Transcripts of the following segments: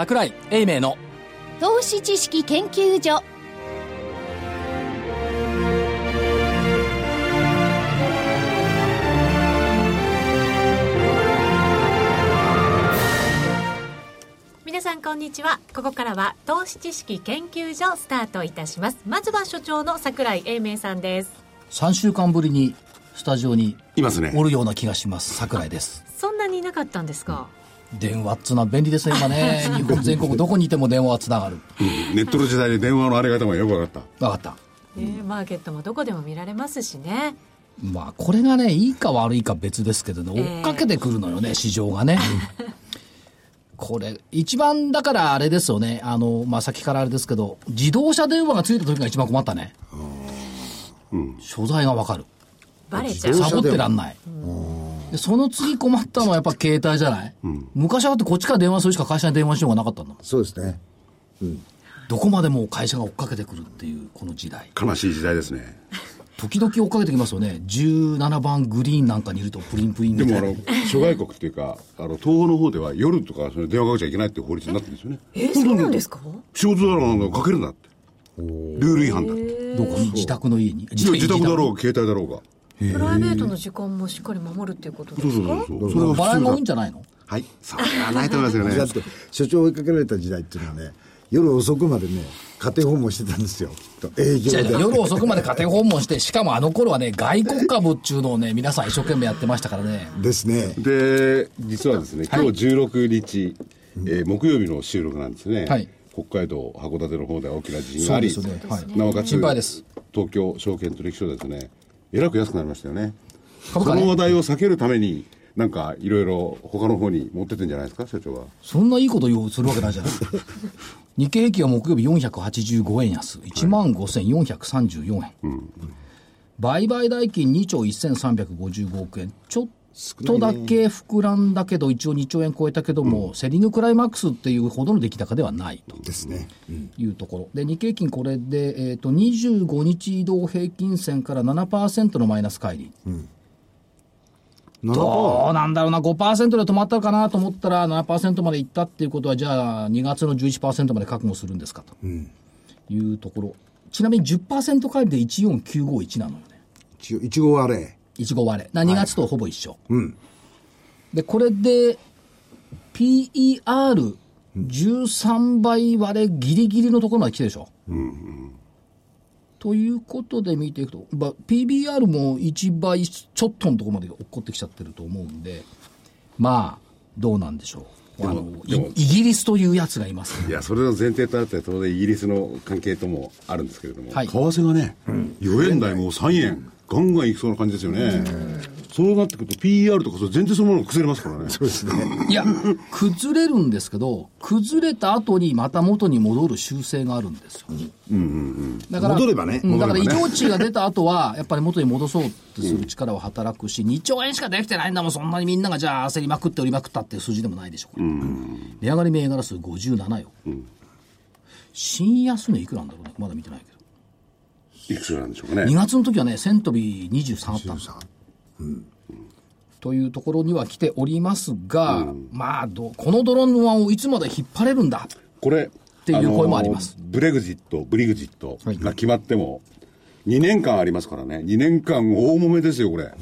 桜井英明の投資知識研究所。皆さんこんにちは。ここからは投資知識研究所スタートいたします。まずは所長の桜井英明さんです。3週間ぶりにスタジオにいますね。おるような気がします。桜井です。そんなにいなかったんですか、電話っつうのは便利ですね今ね。日本全国どこにいても電話はつながる。うん。ネットの時代で電話のあり方もよく分かった。分かった。ねマーケットもどこでも見られますしね。まあこれがねいいか悪いか別ですけどねええ。追っかけてくるのよね、市場がね。これ一番だからあれですよね。あのまあ先からあれですけど自動車電話がついた時が一番困ったね。所在が分かる。バレちゃう。サボってらんない。でその次困ったのはやっぱ携帯じゃない、昔はだってこっちから電話するしか会社に電話しようがなかったんだもん。そうですね。どこまでも会社が追っかけてくるっていうこの時代。悲しい時代ですね。時々追っかけてきますよね。17番グリーンなんかにいるとプリンプリンでもあみたいな。の。諸外国っていうかあの東欧の方では夜とかその電話かけちゃいけないっていう法律になってるんですよね。えそうなんですか？仕事だろうなんかかけるんだって。ルール違反だって。どこに？自宅の家に？自自宅だろうが携帯だろうがプライベートの時間もしっかり守るっていうことでそうすかそうそう。それはバランが多い普通だ。んじゃないのはい。それはないと思いますよね。だって、所長追いかけられた時代っていうのはね、夜遅くまでね、家庭訪問してたんですよ。営業で。夜遅くまで家庭訪問して、しかもあの頃はね、外国株っていうのをね、皆さん一生懸命やってましたからね。ですね。で実はですね今日16日、えー木曜日の収録なんですね、はい。北海道函館の方で大きな地震があり、ね。はい。なおかつ心配です。東京証券取引所ですねえらく安くなりましたよね。その話題を避けるためになんかいろいろ他の方に持ってってんじゃないですか？社長は。そんないいこと言うするわけないじゃない。日経平均は木曜日485円安、1万5434円。売買代金2兆1355億円。ちょっとだけ膨らんだけど、一応2兆円超えたけども、セリングクライマックスっていうほどの出来高ではないと。ですね。いうところ。で、日経平均これで、えっ、と、25日移動平均線から7%のマイナス乖離。7%どうなんだろうな、5%で止まったかなと思ったら、7%までいったっていうことは、じゃあ、2月の11%まで覚悟するんですかというところ。ちなみに10%乖離で14951なのよね。一応、一号割れ。15割れ。な2月とほぼ一緒。で、これで、PER13 倍割れギリギリのところまで来てるでしょ。ということで見ていくと、ま PBR も1倍ちょっとのところまで落っこってきちゃってると思うんで、まあ、どうなんでしょう。あのイギリスというやつがいます、いやそれの前提とあって当然イギリスの関係ともあるんですけれども、はい為替がね、4円台もう3円ガンガンいきそうな感じですよね、そうなってくると PER とかそれ全然そのもの崩れますからねそうですね いや、崩れるんですけど、崩れた後にまた元に戻る習性があるんですよ。だから戻ればねうんだから異常値が出た後は、やっぱり元に戻そうってする力は働くし、2兆円しかできてないんだもん、そんなにみんながじゃあ焦りまくって売りまくったっていう数字でもないでしょ、これ。値上がり銘柄数57よ。新安値いくらなんだろうね、まだ見てないけど。いくつなんでしょうか2ね月の時はね、1000飛び23あったんですというところには来ておりますが、まあど、このドローンをいつまで引っ張れるんだ？これていう声もあります。のブレグジットブリグジットが決まっても2年間ありますからね。2年間大揉めですよこれ、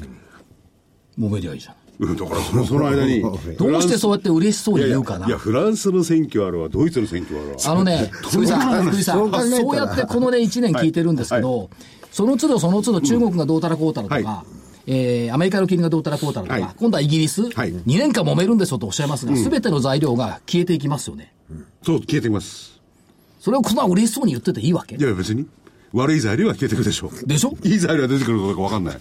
揉めりゃいいじゃん。うん、だからそのその間に どうしてそうやって嬉しそうに言うかな。いやフランスの選挙あるわドイツの選挙あるわ。あのね、福井さん、福井さん、そうやってこのね、1年聞いてるんですけど、その都度その都度中国がどうたらこうたらとか、はえーアメリカの金利がどうたらこうたらとか、はい。今度はイギリス、はい。2年間揉めるんですよとおっしゃいますが、すべての材料が消えていきますよね。そう消えてきます。それをそんな嬉しそうに言ってていいわけ？いや別に。悪い材料は消えてくるでしょう。でしょ？いい材料が出てくるかどうか分かんない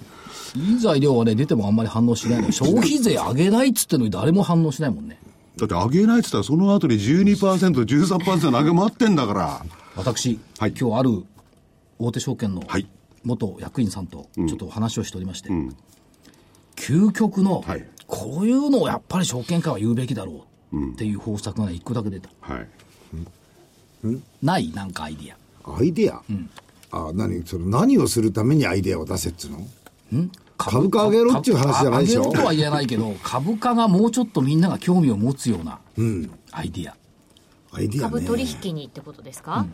いい材料はね、出てもあんまり反応しないの。よ消費税上げないっつってのに誰も反応しないもんね。だって上げないって言ったらその後に 12%13% の上げ待ってんだから。私、はい。今日ある大手証券のはい。元役員さんとちょっと話をしておりまして、究極の、はい。こういうのをやっぱり証券会は言うべきだろう。っていう方策がね、一個だけ出た。はい。ないなんかアイディア。アイデア、あ何？それ何をするためにアイデアを出せっつうの？株価上げろっていう話じゃないでしょ？上げろとは言えないけど、株価がもうちょっとみんなが興味を持つようなアイディア。アイディアね。株取引にってことですか、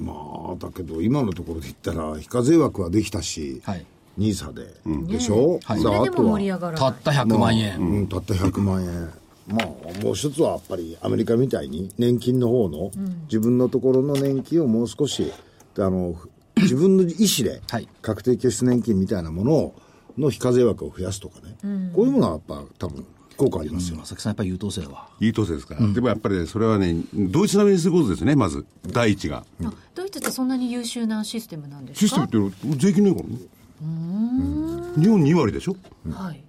まあだけど今のところで言ったら非課税枠はできたし、はい。ニーサで、でしょ、はいそれでも盛り上がらない。たった100万円、うん、たった100万円。まあもう一つはやっぱりアメリカみたいに年金の方の、自分のところの年金をもう少しあの自分の意思ではい。確定拠出年金みたいなものをの非課税枠を増やすとかね、こういうものはやっぱ多分効果ありますよ、正木さんやっぱり優等生は。いい年ですから、でもやっぱりねそれはね、ドイツ並みにすることですね、まず、第一が。あドイツってそんなに優秀なシステムなんですシステかムって税金ないからね。日本2割でしょ？はい。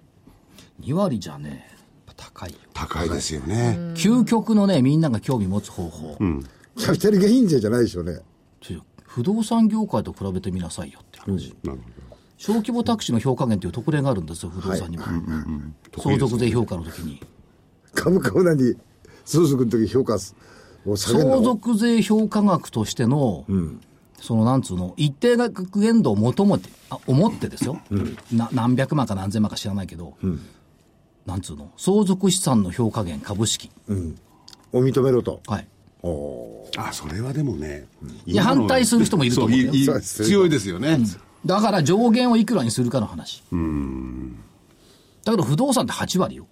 2割じゃね高いよ。高いですよね。究極のねみんなが興味持つ方法、キャピタルゲイン税じゃないでしょうね。ちょ不動産業界と比べてみなさいよって話、なる小規模タクシーの評価減という特例があるんですよ不動産にも、相続税評価の時に。株価を何相続の時評価すを下げるの？相続税評価額としての、そのなんつうの、一定額限度を求めて、あ思ってですよ、な、何百万か何千万か知らないけど、なんつうの、相続資産の評価減株式。を認めろと。はい。あ、それはでもね。いや反対する人もいると思うよ 強いですよね。だから上限をいくらにするかの話。だけど不動産って8割よ。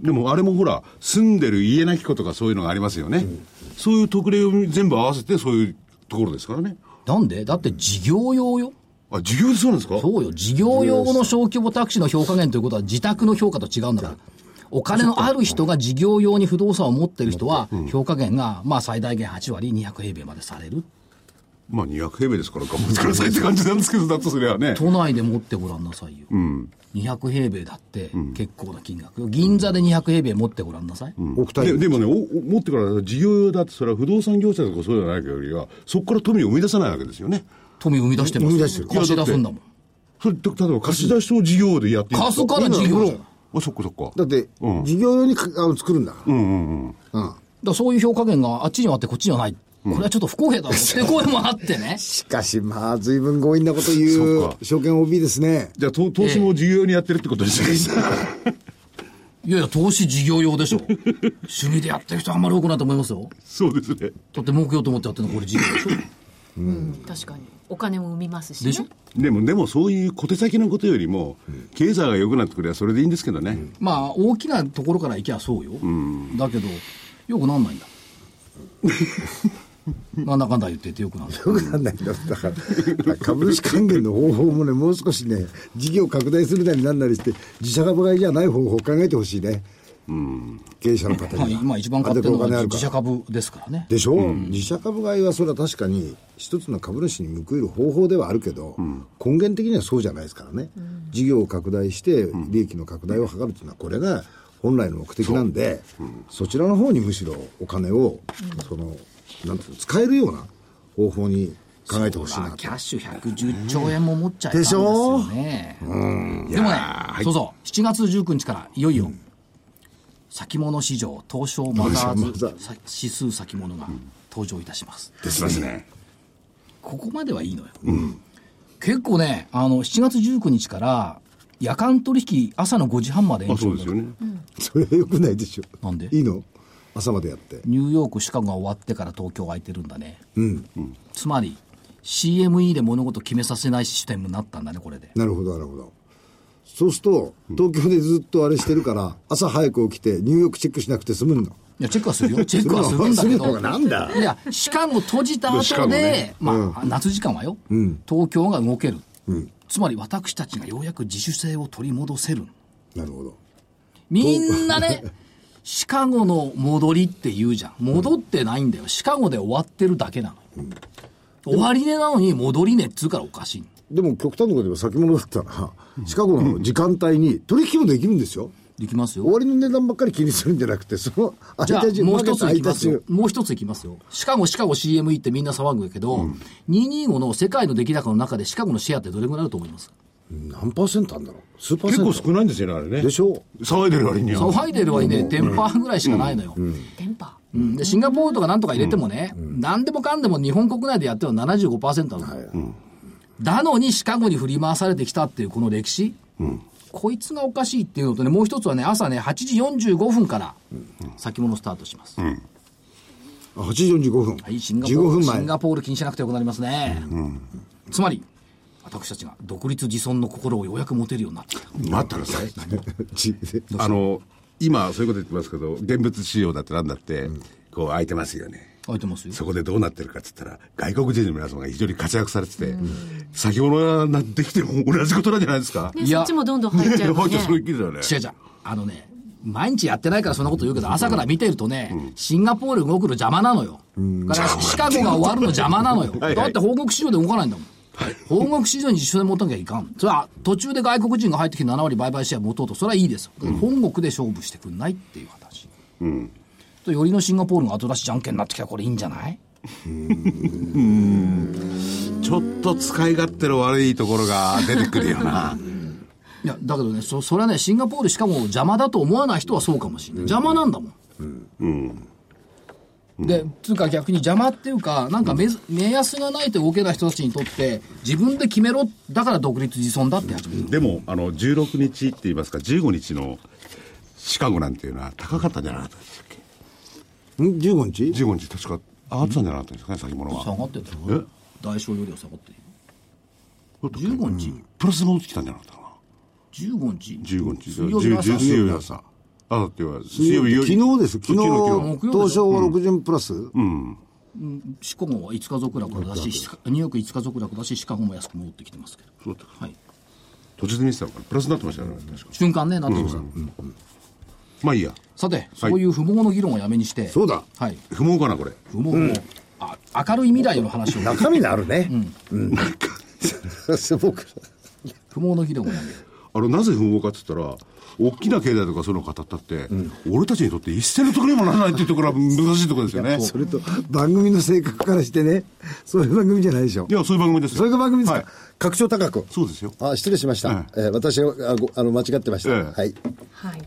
でもあれもほら、住んでる家なき子とかそういうのがありますよね。そういう特例を全部合わせてそういうところですからね。なんで？だって事業用よ。あ、授業でそうなんですか？そうよ。事業用の小規模タクシーの評価減ということは自宅の評価と違うんだから。お金のある人が事業用に不動産を持ってる人は、評価減が、まあ最大限8割、200平米までされる。まあ200平米ですから頑張ってくださいって感じなんですけど、だとすればね。都内で持ってごらんなさいよ。200平米だって結構な金額よ。銀座で200平米持ってごらんなさい。億単位ででもね、おお持ってから事業用だって、それは不動産業者とかそうじゃないよりは、そこから富を生み出さないわけですよね。富生み出してますよ。生み出してる貸し出すんだもん。それ、例えば貸し出しを事業でやっていいんです貸すから事業じゃん。だかあ、そっかそっか。だって、事業用にかあの作るんだから、うんらそういう評価減があっちにはあってこっちにはない。これはちょっと不公平だろ って声もあってね。しかしまあ随分強引なこと言そう証券 OB ですねじゃあ、と投資も事業用にやってるってことですね。いやいや、投資事業用でしょ。趣味でやってる人あんまり多くないと思いますよ。そうですね。だって儲けようと思ってやってるのこれ事業でしょ。確かに。お金も生みますしね。でしょ？でも、でもそういう小手先のことよりも、経済が良くなってくればそれでいいんですけどね。まあ、大きなところから行きゃそうよ。だけど、よくなんないんだ。なんだかんだ言っててよくなんない。よくなんないんだ。だから株主還元の方法もねもう少しね事業拡大するなりなんなりして自社株買いじゃない方法を考えてほしいね経営者の方まあ、には今一番買ってるのがあれでお金あるから。自社株ですからね。でしょ、自社株買いはそれは確かに一つの株主に報いる方法ではあるけど、根源的にはそうじゃないですからね、事業を拡大して利益の拡大を図るというのはこれが本来の目的なんで、そちらの方にむしろお金を、そのなんていうの使えるような方法に考えてほしいなと。キャッシュ110兆円も持っちゃいたんですでしょ？よね。でもね、そうそう、7月19日からいよいよ、先物市場東証マザーズ指数先物が登場いたします。ですますね。ここまではいいのよ。結構ね、あの、7月19日から、夜間取引朝の5時半まで延あ、長ですよね。それはよくないでしょなんで？いいの？朝までやってニューヨーク、シカゴが終わってから東京空いてるんだね。つまり、CME で物事決めさせないシステムになったんだね、これで。なるほどなるほどそうすると東京でずっとあれしてるから朝早く起きてニューヨークチェックしなくて済むんだいや、チェックはするよ。チェックはするんだけど。なんだいや、シカゴ閉じた後で、ゴねまあ、夏時間はよ、東京が動ける。つまり私たちがようやく自主性を取り戻せる。なるほどみんなね、シカゴの戻りって言うじゃん。戻ってないんだよ。シカゴで終わってるだけなのよ。終わり値なのに戻り値っつうからおかしい。でも極端なこと言えば先物だったらシカゴの時間帯に取引もできるんですよ。できますよ。終。わりの値段ばっかり気にするんじゃなくてそのじゃもう一ついき間ますよ。もう一ついきますよ。シカゴ、シカゴ CME ってみんな騒ぐけど、225の世界の出来高の中でシカゴのシェアってどれぐらいあると思います？何パーセントあるんだろう？数パーセント。結構少ないんですよね、あれね。でしょ騒いでる割には。騒いでる割にね、テンパーぐらいしかないのよ。電波うん。で、シンガポールとかなんとか入れてもね、何でもかんでも日本国内でやってるのは75%なの。だのにシカゴに振り回されてきたっていうこの歴史、こいつがおかしいっていうのとね、もう一つはね、朝ね、8時45分から先物スタートします。あ8時45分。はい、シンガポ15ール、分前シン。ガポール気にしなくてよくなりますね。つまり、私たちが独立自尊の心をようやく持てるようになってきた。待ってください。じあの、今、そういうこと言ってますけど、現物仕様だってなんだって、こう空いてますよね。開いてますよ。そこでどうなってるかって言ったら、外国人の皆様が非常に活躍されてて、先物がなってきても同じことなんじゃないですか。ね、いやそっちもどんどん入っちゃうね本当そういう気だよね。違う違う。あのね、毎日やってないからそんなこと言うけど、朝から見てるとね、シンガポール動くの邪魔なのよ。だからシカゴが終わるの邪魔なのよ。はいだって報告市場で動かないんだもん。報告市場に自主で持たなきゃいかん。それは途中で外国人が入ってきて7割売買シェア持とうと、それはいいです本国で勝負してくんないっていう話。とよりのシンガポールが後出しじゃんけんになってきたらこれいいんじゃない？ちょっと使い勝手の悪いところが出てくるよな。いや、だけどね、そ、それはね、シンガポールしかも邪魔だと思わない人はそうかもしれない。邪魔なんだもん。で、つうか逆に邪魔っていうか、なんか目ず目安がないと動けない人たちにとって、自分で決めろ、だから独立自尊だって。でも、あの、16日って言いますか、15日のシカゴなんていうのは高かったんじゃなかったでしたっけ？ん ?15 日 ?15 日確か上がってたんじゃなかったんですかね、先物は。下がってるえ？代償よりは下がってるよ。15日、プラスが落ちてきたんじゃなかったかな。15日？15日。水曜日の朝10水曜日の朝。あ、だっては、水曜日昨日です。昨日、昨日東証は60プラス、シカゴは5日続落だし、シカニューヨーク5日続落だし、シカゴも安く戻ってきてますけど。そうだったはい。途中で見てたのかなプラスになってましたよね、確か。瞬間ね、なってきました。まあいいや。さて、そういう不毛の議論はやめにして、そうだ。はい。不毛かな、これ。不毛の、あ明るい未来の話を、中身のあるね。うん。僕 不毛の議論をやめる。あの、なぜ不毛かって言ったら、大きな経済とかそういうのを語ったって、俺たちにとって一銭のところにもならないっていうところは難しいところですよね。それと、番組の性格からしてね、そういう番組じゃないでしょい。や、そういう番組ですよそういう番組ですか、はい格調高く。そうですよ。あ、失礼しました。えー私があの間違ってました。ええはい。はい。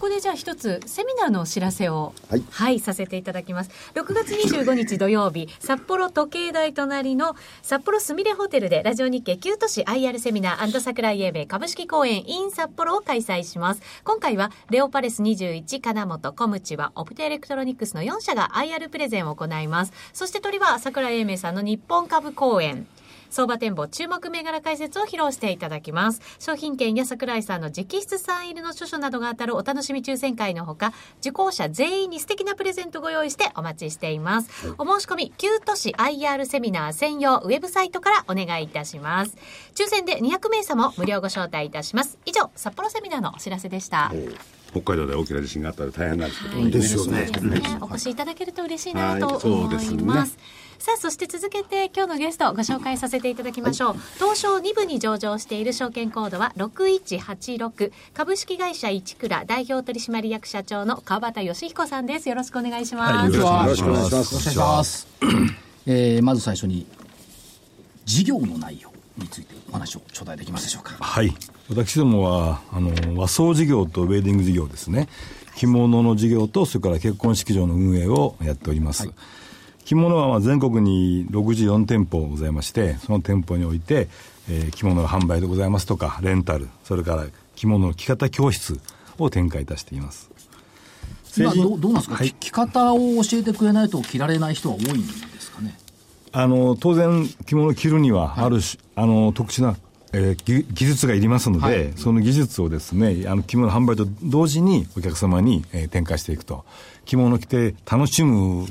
ここでじゃあ一つセミナーのお知らせをはい。させていただきます。6月25日土曜日札幌時計台隣の札幌すみれホテルでラジオ日経9都市 IR セミナー桜井英明株式公演 in 札幌を開催します。今回はレオパレス21金本コムチはオプテエレクトロニクスの4社が IR プレゼンを行います。そして鳥は桜井英明さんの日本株公演相場展望注目銘柄解説を披露していただきます。商品券や桜井さんの直筆サイン入りの著書などが当たるお楽しみ抽選会のほか、受講者全員に素敵なプレゼントご用意してお待ちしています。お申し込み、9都市 IR セミナー専用ウェブサイトからお願いいたします。抽選で200名様無料ご招待いたします。以上、札幌セミナーのお知らせでした。北海道で大きな地震があったら大変なんですけど、はいですよねそうですねお越しいただけると嬉しいなと思ですねいます。さあ、そして続けて今日のゲストをご紹介させていただきましょう。東証2部に上場している証券コードは6186株式会社一倉代表取締役社長の川端義彦さんです。よろしくお願いします。よろしくお願いしますよろしくお願いします。えーまず最初に、事業の内容についてお話を頂戴できますでしょうか。はい。私どもは、あの、和装事業とウェディング事業ですね。着物の事業と、それから結婚式場の運営をやっております。着物はまあ全国に64店舗ございまして、その店舗において、えー着物の販売でございますとか、レンタル、それから着物の着方教室を展開いたしています。今どうどうなんですか、はい着着方を教えてくれないと着られない人は多いんですかね？あの、当然、着物を着るには、ある種、あの、特殊な、えー技技術がいりますので、はいその技術をですね、あの、着物販売と同時にお客様に、えー展開していくと。着物を着て楽しむ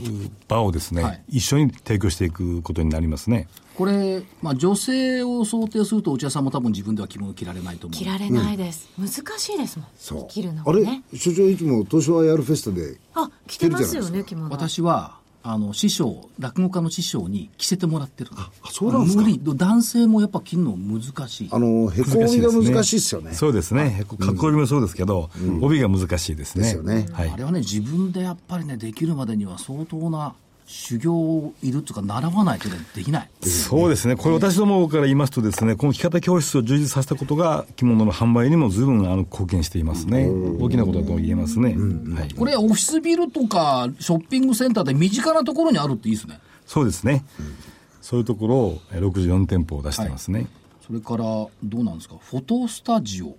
場をですね、はい一緒に提供していくことになりますね。これ、まあ、女性を想定すると、内田さんも多分自分では着物着られないと思う。着られないです。難しいですもん。そう。着るのあれ。所長いつも東証 IR フェスタであ、着てますよ着てるね、着物。私は、あの、師匠、落語家の師匠に着せてもらってるあそうなんですか？無理。男性もやっぱ着るの難しい。あの、へこみが難しいですよね。そうですね。かっこよりもそうですけど、帯が難しいですね。ですよねはいあ。れはね、自分でやっぱりね、できるまでには相当な修行いるっていうか、習わないとね、できない。そうですね。これ私どもから言いますとですね、この着方教室を充実させたことが着物の販売にも随分あの貢献していますね。大きなことだと言えますね。はい。これ、オフィスビルとか、ショッピングセンターで身近なところにあるっていいですね。そうですね。そういうところをえー64店舗を出してますね。それから、どうなんですか、フォトスタジオ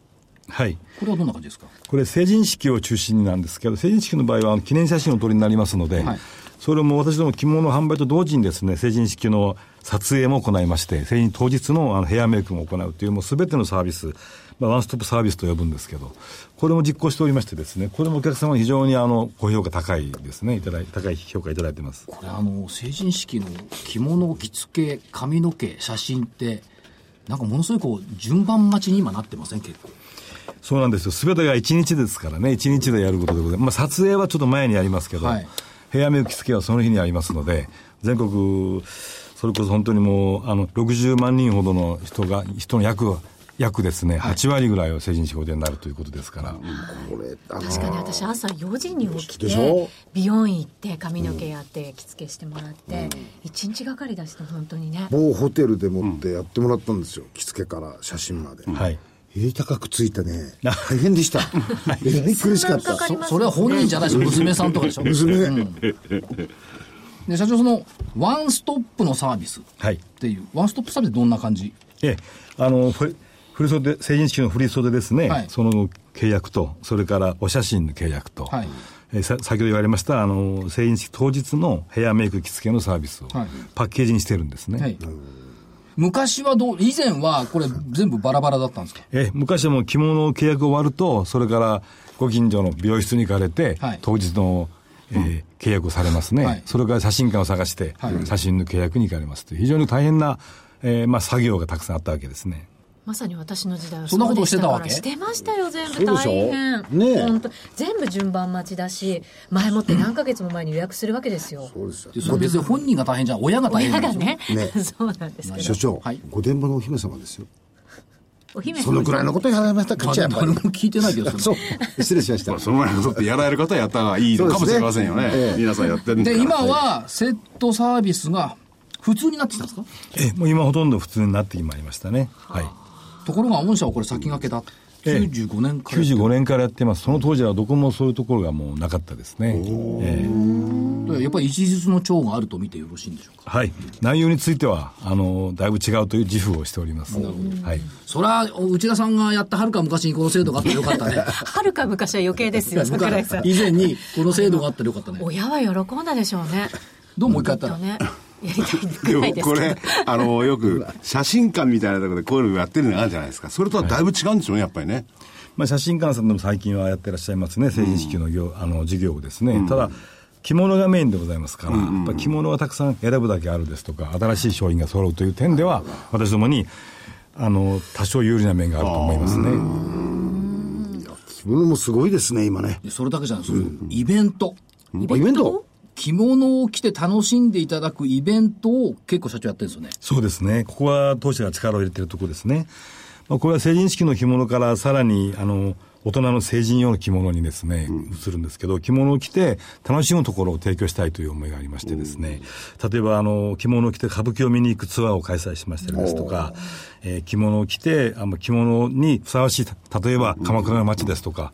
はい。これはどんな感じですか？これ成人式を中心になんですけど、成人式の場合は記念写真をお撮りになりますので、はいそれも私ども着物販売と同時にですね、成人式の撮影も行いまして、成人当日のあのヘアメイクも行うという、もうすべてのサービス、まあ、ワンストップサービスと呼ぶんですけど、これも実行しておりましてですね、これもお客様に非常にあの、ご評価高いですね、いただい高い評価いただいてます。これあの成人式の着物着付け髪の毛写真ってなんかものすごいこう順番待ちに今なってません？結構そうなんですよ。すべてが1日ですからね、1日でやることでございます。まあ、撮影はちょっと前にやりますけど、はいヘアメイク着付けはその日にありますので、全国、それこそ本当にもう、あの、60万人ほどの人が、人の約、約ですね、8割ぐらいは成人式お出になるということですから。これ、確かに私朝4時に起きて美容院行って髪の毛やって着付けしてもらって一日がかりだして本当にね某ホテルでもってやってもらったんですよ。着付けから写真まで。はい。入れ高くついてね、大変でした。えらい苦しかった。そそれは本人じゃないです。よ娘さんとかでしょ。娘、で社長そのワンストップのサービスっはい。ていうワンストップサービスどんな感じ？ええ、あの、ふ振袖、成人式の振袖ですね、はい。その契約と、それからお写真の契約と、はい。えーさ先ほど言われました、あの、成人式当日のヘアメイク着付けのサービスをはい。パッケージにしてるんですね。はい昔はどう以前はこれ全部バラバラだったんですか？ええ昔はもう着物の契約終わると、それからご近所の美容室に行かれて、はい。当日の、えー契約をされますね、はい。それから写真館を探して、はい。写真の契約に行かれますという、非常に大変な、えーまあ、作業がたくさんあったわけですね。まさに私の時代はそんなことをしてたわけ？そうでしてましたよ全部。大変。ねえ。本当全部順番待ちだし前もって何ヶ月も前に予約するわけですよ。そうですよでそれ別に本人が大変じゃん親が大変親がね。ね そうなんですけど。所長、はい。御殿場のお姫様ですよ。お姫様。そのくらいのことやられましたか、ま あやっぱり。誰も。聞いてないけどそう。失礼しました。その前のことってやられる方はやった方がいいのかもしれませんよね。ね。ええ。皆さんやってるんで今はセットサービスが普通になってきたんですか？ええもう今ほとんど普通になってまいりましたね。はい。ところが御社はこれ先駆けだ。ええ。95年から95年からやってます。その当時はどこもそういうところがもうなかったですね。ええ。やっぱり一日の長があると見てよろしいんでしょうか。はい。内容については、あの、だいぶ違うという自負をしております。はい。それは内田さんがやったはるか昔にこの制度があってよかったね。はるか昔は余計ですよ 桜井さん。以前にこの制度があってよかったね。親は喜んだでしょうね。どうもう一回やったら。きっとねやりたいらもいですけどこれ、あの、よく、写真館みたいなところでこういうのやってるのがあるじゃないですか。それとはだいぶ違うんでしょうね、やっぱりね。まあ、写真館さんでも最近はやってらっしゃいますね。成人式の業、あの、授業をですね。ただ、着物がメインでございますから、やっぱ着物はたくさん選ぶだけあるですとか、新しい商品が揃うという点では、私どもに、あの、多少有利な面があると思いますね。着物もすごいですね、今ね。でそれだけじゃないです、イベント？イベント？着物を着て楽しんでいただくイベントを結構社長やってるんですよね。そうですね。ここは当社が力を入れているところですね。まあ、これは成人式の着物からさらに、あの、大人の成人用の着物にですね、移るんですけど、着物を着て楽しむところを提供したいという思いがありましてですね、例えば、あの、着物を着て歌舞伎を見に行くツアーを開催しましたりですとか、えー着物を着て、あの着物にふさわしい、例えば鎌倉の街ですとか、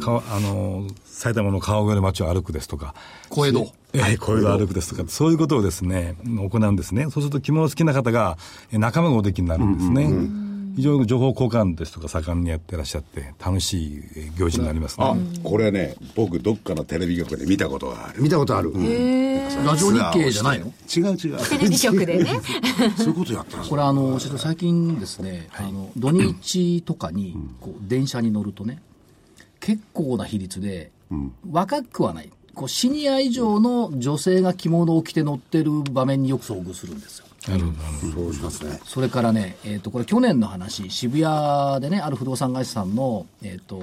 かあの、埼玉の川越の街を歩くですとか、小江戸ええ、小江戸歩くですとか、そういうことをですね、行うんですね。そうすると着物好きな方がえー仲間がおできになるんですね。非常に情報交換ですとか盛んにやってらっしゃって、楽しいえー行事になりますあね。、これね、僕どっかのテレビ局で見たことがある。見たことある。ラジオ日経じゃないの？違う違う。テレビ局でね そういうことやったんですこれあの最近ですね、あの土日とかにこう電車に乗るとね結構な比率で、若くはないこうシニア以上の女性が着物を着て乗ってる場面によく遭遇するんですよなるほど、なるほど。そうしますね。それからね、えっ、と、これ去年の話、渋谷でね、ある不動産会社さんの、えっ、と、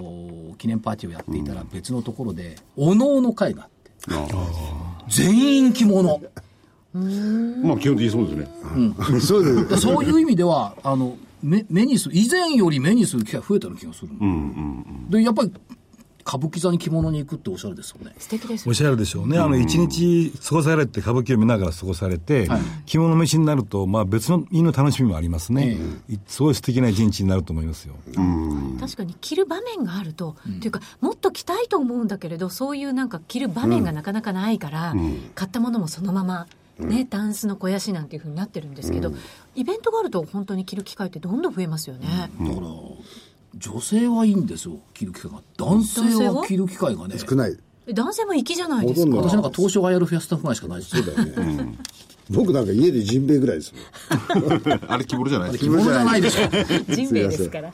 記念パーティーをやっていたら別のところで、お能の会があって、全員着物。まあ基本的にそうですね。そうです。だそういう意味では、あの、目目にする、以前より目にする機会増えたような気がする。で、やっぱり、歌舞伎座に着物に行くっておしゃれですよね。素敵ですおっしゃるでしょうね。あの、一日過ごされて、歌舞伎を見ながら過ごされて、着物飯になると、まあ別の意の楽しみもありますね。すごい素敵な一日になると思いますよ。確かに着る場面があると、っていうかもっと着たいと思うんだけれどそういうなんか着る場面がなかなかないから、買ったものもそのままね、タンスの肥やしなんていうふうになってるんですけど、イベントがあると本当に着る機会ってどんどん増えますよね。女性はいいんですよ、着る機会が。男性はは？着る機会がね。少ない。え男性も粋じゃないですか？私なんか東証がやるフェアスタッフぐらいしかないです。そうだよね。僕なんか家でジンベエぐらいですもん。あれ着物じゃないです着物じゃないでしょ。人命ですから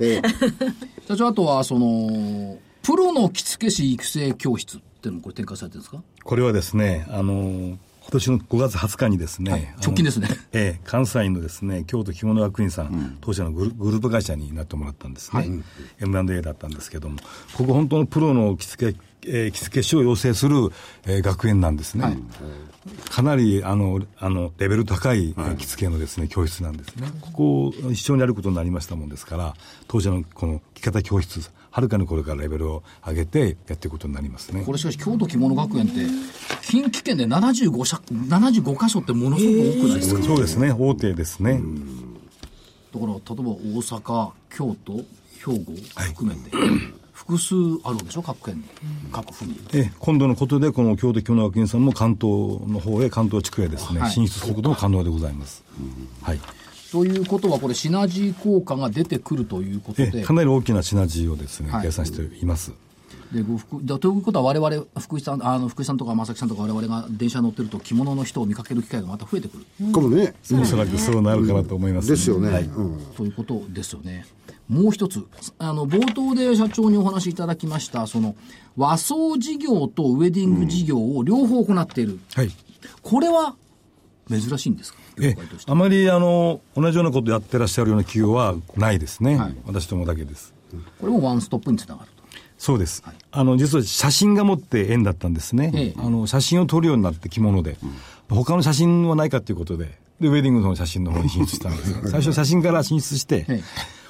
社長、あとは、その、プロの着付け師育成教室っていうのもこれ展開されてるんですか？これはですね、あの、今年の5月20日にですね、直近ですねええ、関西のですね、京都着物学院さん、当社のグルグループ会社になってもらったんですね。M&A だったんですけども、ここ本当のプロの着付け、えー着付け師を養成する、えー学園なんですね。かなりあのあのレベル高い、えー着付けのですね教室なんですね。ここを一緒にやることになりましたもんですから、当社のこの着方教室、はるかにこれからレベルを上げてやっていくことになりますねこ。れしかし、京都着物学園って、近畿圏で75社、75箇所ってものすごく多くないですか、そうですね、大手ですね。だから、例えば大阪、京都、兵庫含めて、複数あるんでしょ、各県に、各府に。ええ今度のことで、この京都京の学院さんも関東の方へ、関東地区へですね、はい進出することも可能でございます。はい。ということは、これ、シナジー効果が出てくるということでええ、かなり大きなシナジーをですね、はい計算しています。でご福だということは、我々福井さんあの福井さんとか正木さんとか、我々が電車に乗ってると、着物の人を見かける機会がまた増えてくる、かもね。おそらくそうなるかなと思います、ですよね。はいうんということですよね。もう一つ、あの冒頭で社長にお話しいただきました、その和装事業とウェディング事業を両方行っている、はい。これは珍しいんですか、業え。あまりあの同じようなことやってらっしゃるような企業はないですね、はい。私どもだけです。これもワンストップにつながると。そうです、あの実は写真が持って縁だったんですね、ええ。あの写真を撮るようになって着物で、他の写真はないかということで、でウェディングの写真の方に進出したんですが最初、写真から進出して、ええ。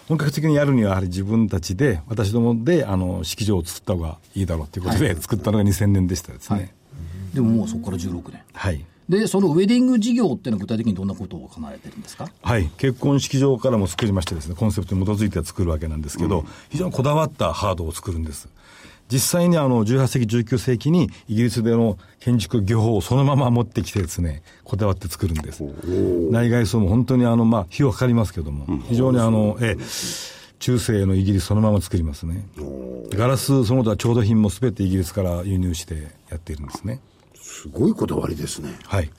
本格的にやるには、やはり自分たちで、私どもであの式場を作った方がいいだろうということで、作ったのが2000年でしたですね。はい。でももうそこから16年。はいで、そのウェディング事業っていうのは具体的にどんなことを行われてるんですか？はい、結婚式場からも作りましてですね、コンセプトに基づいて作るわけなんですけど、非常にこだわったハードを作るんです。実際にあの18世紀、19世紀にイギリスでの建築技法をそのまま持ってきてですね、こだわって作るんです。内外装も本当にあの、まあ、費用かかりますけども、非常にあの、ええ、中世のイギリスそのまま作りますね。ガラス、その他調度品もすべてイギリスから輸入してやっているんですね。すごいこだわりですね。はい。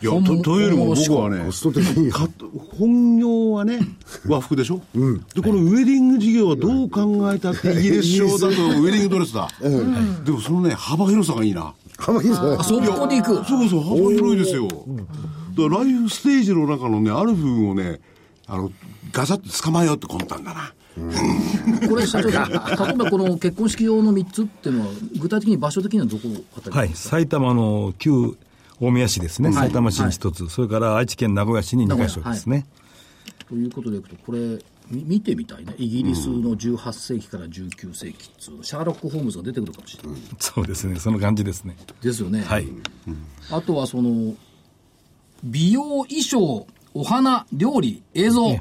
いやとというよりも僕はねコスト的に。か本業はね、和服でしょ、で、このウェディング事業はどう考えたってイギリス商だとウェディングドレスだ。でもそのね、幅広さがいいな。浜木さんあ、そこで行く。そうそう、幅広いですよ。だからライフステージの中のね、ある部分をね、あの、ガサッと捕まえようって魂胆だな。これ、社長さん、例えばこの結婚式用の3つっていうのは、具体的に場所的にはどこあたりはい、埼玉の旧大宮市ですね、埼玉市に一つ、それから愛知県名古屋市に2カ所ですね。ということでいくと、これ、み見てみたいね。イギリスの18世紀から19世紀っつうの、シャーロック・ホームズが出てくるかもしれない。そうですね、その感じですね。ですよね。はい。あとはその、美容、衣装、お花、料理、映像。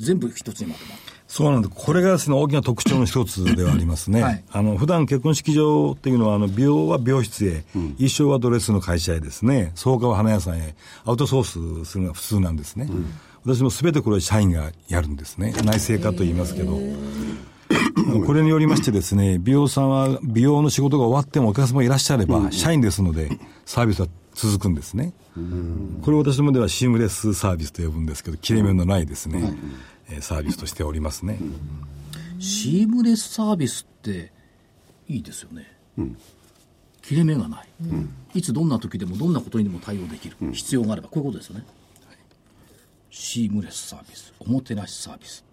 全部一つにまとまる。そうなんです。これがですね、大きな特徴の一つではありますね。はいあの、普段結婚式場っていうのは、あの、美容は美容室へ、衣装はドレスの会社へですね、草加は花屋さんへ、アウトソースするのが普通なんですね。私も全てこれ社員がやるんですね。内製化と言いますけど。これによりましてですね、美容さんは美容の仕事が終わってもお客様がいらっしゃれば、社員ですので、サービスは続くんですね。これを私どもではシームレスサービスと呼ぶんですけど、切れ目のないですね、えーサービスとしておりますね。シームレスサービスっていいですよね。切れ目がない、いつどんな時でもどんなことにでも対応できる、必要があれば。こういうことですよね、シームレスサービス。おもてなしサービス。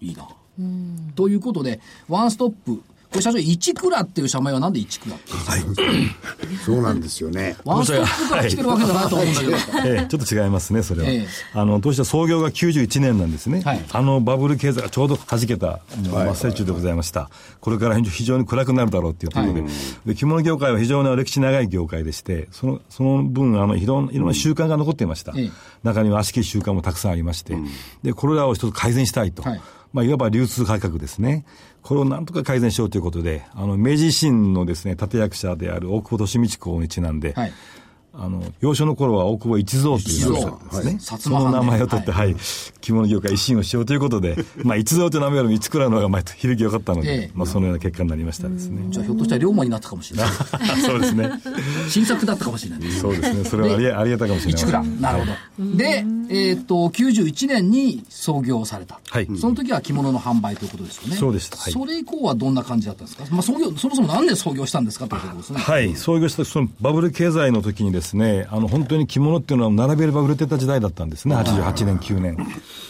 いいな、ということでワンストップこれ社長一蔵っていう社名はなんで一蔵っていうんですか？そうなんですよね。ワンストップから来てるわけじゃないと思うんだけど、ええちょっと違いますね、それは。ええあの、当社創業が91年なんですね。はいあのバブル経済がちょうど弾けた真っ最中でございました。これから非常に暗くなるだろうっていうところで、で着物業界は非常に歴史長い業界でして、その、その分、あの、いろんいろんな習慣が残っていました。ええ中には悪しき習慣もたくさんありまして、で、これらを一つ改善したいと。はいまあ、いわば流通改革ですね。これをなんとか改善しようということで、あの、明治維新のですね、立役者である大久保利通公にちなんで、はいあの、幼少の頃は大久保一蔵という名前ですね。はいその名前を取って、ははいい、着物業界一新をしようということで、まあ、一蔵という名前よりも一倉の方がまあ響き良かったので、ええまあ、そのような結果になりましたですね。じゃあひょっとしたら龍馬になったかもしれない。そうですね。新作だったかもしれないです。そうですね。それはありありがたかもしれない。一蔵。なるほど。で、えっと、91年に創業された。はいその時は着物の販売ということですよね。そうでしたはいそれ以降はどんな感じだったんですか？まあ創業、そもそもなんで創業したんですか？というところですね。はい、創業したそのバブル経済の時にですね、あの本当に着物っていうのは並べれば売れてた時代だったんですね、88年、9年、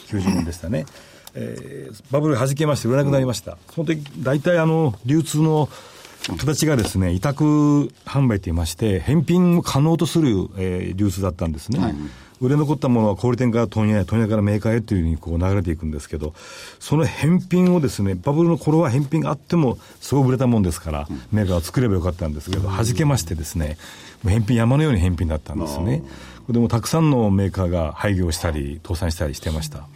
90年でしたね。えーバブル弾けまして売れなくなりました。その時、大体あの、流通の形がですね、委託販売といいまして、返品を可能とする、えー流通だったんですね。売れ残ったものは小売店から問屋へ、問屋からメーカーへというふうにこう流れていくんですけど、その返品をですね、バブルの頃は返品があっても、すごい売れたもんですから、メーカーを作ればよかったんですけど、弾けましてですね、もう返品山のように返品だったんですね。でもたくさんのメーカーが廃業したり、倒産したりしてました。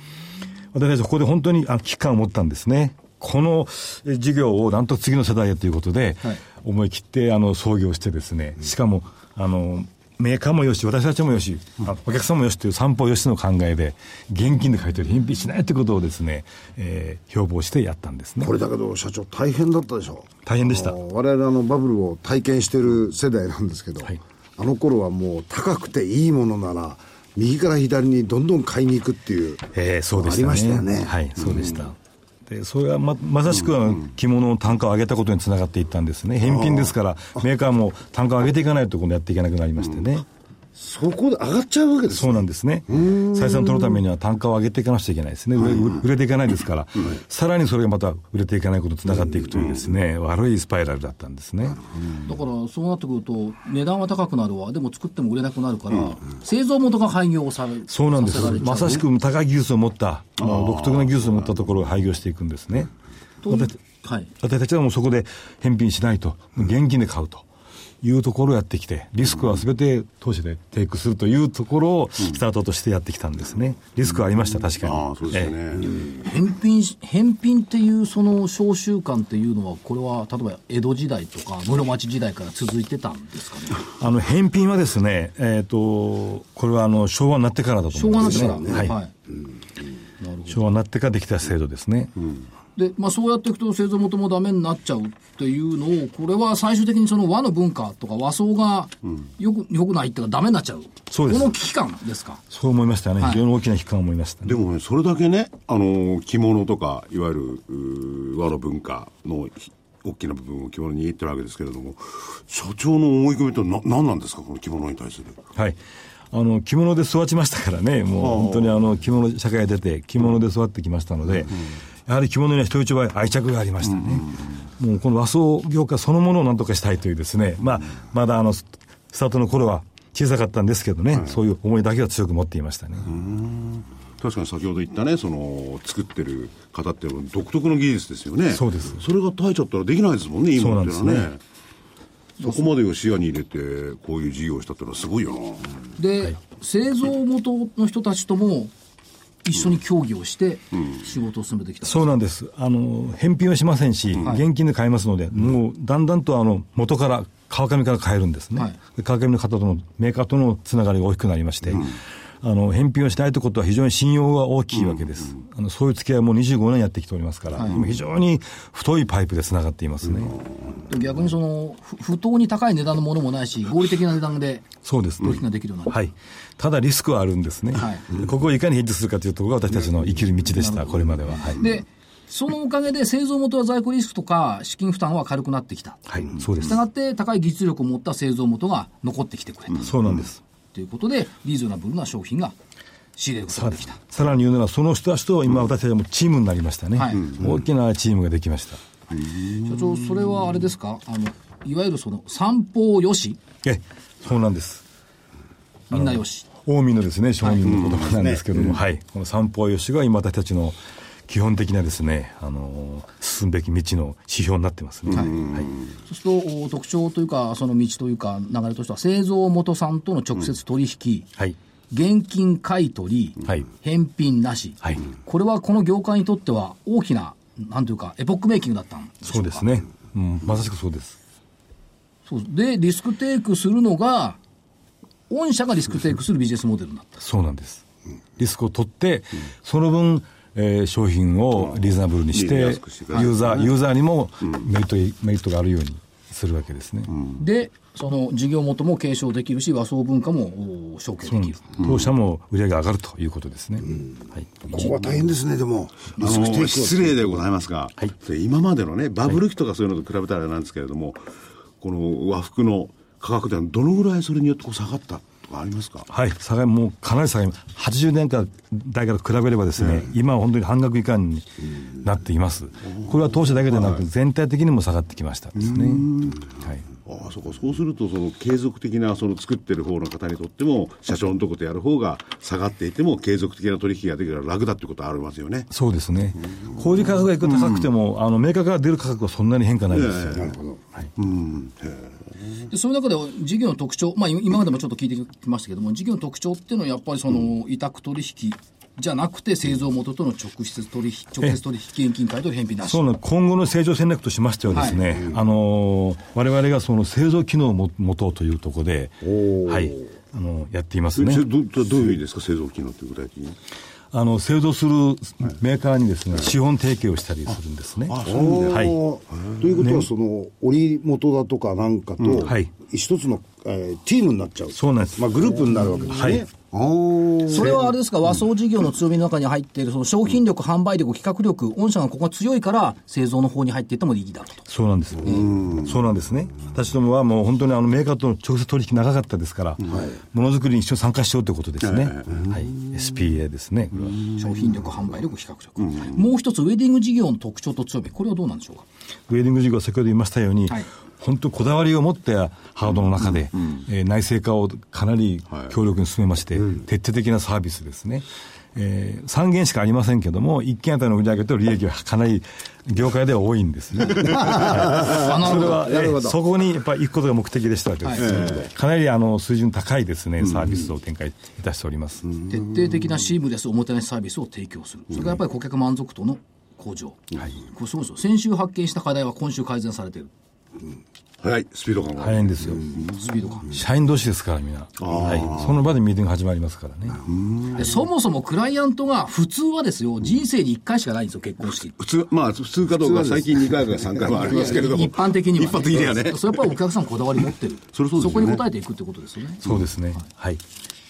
私たちここで本当にあ危機感を持ったんですね。このえ事業をなんと次の世代へということで、思い切ってあの創業してですね、しかも、あの、メーカーもよし、私たちもよし、あお客さんもよしという三方よしの考えで、現金で買い取り、返品しないということをですね、えー標榜してやったんですねこ。れだけど社長大変だったでしょ大変でした我々あのバブルを体験してる世代なんですけど、はいあの頃はもう高くていいものなら右から左にどんどん買いに行くっていう、えーそうでしたね。ありましたよねはい、そうでした。で、それはま、まさしくは着物の単価を上げたことにつながっていったんですね。返品ですから、メーカーも単価を上げていかないと今度やっていけなくなりましてね。そこで上がっちゃうわけですそうなんですね。採算を取るためには単価を上げていかなくちゃいけないですね。売れ売れていかないですから、さらにそれがまた売れていかないことにつながっていくというですね、悪いスパイラルだったんですね。だからそうなってくると値段は高くなるわ。でも作っても売れなくなるから、製造元が廃業されそうなんです。まさしく高い技術を持った、まあ独特な技術を持ったところが廃業していくんですね。はい私たちはもうそこで返品しないと、現金で買うというところをやってきて、リスクはすべて投資でテイクするというところをスタートとしてやってきたんですね。リスクはありました、確かに。ああ、そうですよええね。返品し返品っていうその商習慣っていうのはこれは例えば江戸時代とか室町時代から続いてたんですかね？あの、返品はですね、えっ、と、これはあの、昭和になってからだと昭思うん和なってから、ですね。はい。はい昭和になってからできた制度ですね。で、まあ、そうやっていくと製造元もダメになっちゃうっていうのをこれは最終的にその和の文化とか和装がよく,、よくないっていうかダメになっちゃう。そうです。この危機感ですか？そう思いましたね。はい。非常に大きな悲観を思いましたね、でもね、それだけね、あの、着物とか、いわゆる、和の文化のひ大きな部分を着物に握ってるわけですけれども、社長の思い込みってな何なんですか、この着物に対する。はい。あの、着物で育ちましたからね、もう本当にあの、着物、社会出て、着物で育ってきましたので、やはり着物には人一倍愛着がありましたね。もうこの和装業界そのものを何とかしたいというですね、まあ、まだあの、ススタートの頃は小さかったんですけどね、そういう思いだけは強く持っていましたね。確かに先ほど言ったね、その、作ってる方っていうのは独特の技術ですよね。そうです。それが耐えちゃったらできないですもんね、今っていうのはそうなんね。そこまでを視野に入れて、こういう事業をしたっていうのはすごいよな。で、製造元の人たちとも一緒に協議をして仕事を進めてきた、そうなんです。あの、返品はしませんし、現金で買いますので、もうだんだんとあの、元から、川上から買えるんですね。はい。で川上の方との、メーカーとのつながりが大きくなりまして、あの、返品をしないということは非常に信用が大きいわけです。あの、そういう付き合いも25年やってきておりますから、今非常に太いパイプでつながっていますね。で逆にそのふ不当に高い値段のものもないし合理的な値段でそうですね取引ができるようになる、はい。ただリスクはあるんですね。はいここをいかにヘッジするかというところが私たちの生きる道でした、これまでは。はい。でそのおかげで製造元は在庫リスクとか資金負担は軽くなってきたはい、そうですした。がって高い技術力を持った製造元が残ってきてくれた、そうなんです。ということでリーズナブルな商品が仕入れることができたさらに言うなら、その人たちと今私たちもチームになりましたね。はい大きなチームができました。社長それはあれですか？あのいわゆるその三方よし？え、そうなんです。みんなよし近江のですね、商人の言葉なんですけども、はい。この三方よしが今私たちの基本的なですね、あのー進むべき道の指標になってますね。はい。そうするとお特徴というかその道というか流れとしては製造元さんとの直接取引、はい。現金買い取り、はい返品なし、はいこれはこの業界にとっては大きな、なんというか、エポックメイキングだったんでしょか？そうですね。うん、まさしくそうです。そうで、リスクテイクするのが、御社がリスクテイクするビジネスモデルになった。そうなんです。リスクを取って、その分、えー商品をリーズナブルにして、ユリーザー、ユーザーにもメリット、メリットがあるようにするわけですね。で、その事業元も継承できるし、和装文化もお承継できる。当社も売り上げが上がるということですね。はい。ここは大変ですね、でも。あの失礼でございますが、それ今までのね、バブル期とかそういうのと比べたらなんですけれども、この和服の価格ではどのぐらいそれによってこう下がった？とかありますか？はい、下がりもうかなり下がります。80年間代から比べればですね、今は本当に半額以下になっています。これは当社だけでなく、全体的にも下がってきましたですね。はい。ああそうかそうするとその継続的なその作ってる方の方にとっても社長のとことやる方が下がっていても継続的な取引ができるから楽だってことはありますよね。そうですね。小売価格がいくら高くても、あの、メーカーから出る価格はそんなに変化ないですよ。なるほど。でそういう中で事業の特徴、まあ、今今までもちょっと聞いてきましたけども、事業の特徴っていうのはやっぱりその、委託取引じゃなくて、製造元との直接取引、直接取引現金買い取り返品なし。そうなん今後の成長戦略としましてはですね、あのー我々がその製造機能をも持とうというところで、はい、あのやっていますね。どどういう意味ですか製造機能って具体的に？あの製造するメーカーにですね、資本提供をしたりするんですね。はい。ということは、その、織元だとかなんかと、はい一つの、えー、ティームになっちゃう。そうなんですまあ、グループになるわけですね。はいそれはあれですか、和装事業の強みの中に入っている、その商品力、販売力、企画力、御社がここが強いから、製造の方に入っていってもいいだろうと。そうなんです。そうなんですね。私どもはもう本当にあのメーカーとの直接取引長かったですから、ものづくりに一緒に参加しようということですね。はい。SPA ですね。商品力、販売力、企画力。もう一つ、ウェディング事業の特徴と強み、これはどうなんでしょうか？ウェディング事業は先ほど言いましたように、はい本当こだわりを持ったハードの中で、えー内製化をかなり強力に進めまして、徹底的なサービスですね。えー、3件しかありませんけども、1件あたりの売上と利益はかなり業界では多いんですね。あなるほど。それは、えーそこにやっぱり行くことが目的でしたわけです。かなりあの水準高いですね、サービスを展開いたしております。徹底的なシームレスおもてなしサービスを提供する。それからやっぱり顧客満足度の向上。はい。これそうですよ。先週発見した課題は今週改善されている。早いスピード感が。早いんですよ。スピード感。社員同士ですから、みんな。はい。その場でミーティング始まりますからね。でそもそもクライアントが普通はですよ、人生に1回しかないんですよ、結婚式。普通、まあ普通かどうか最近2回か3回はありますけれども。一般的には、一般的にはね。それやっぱりお客さんこだわり持ってる。そこに応えていくってことですよね。そうですね。はい。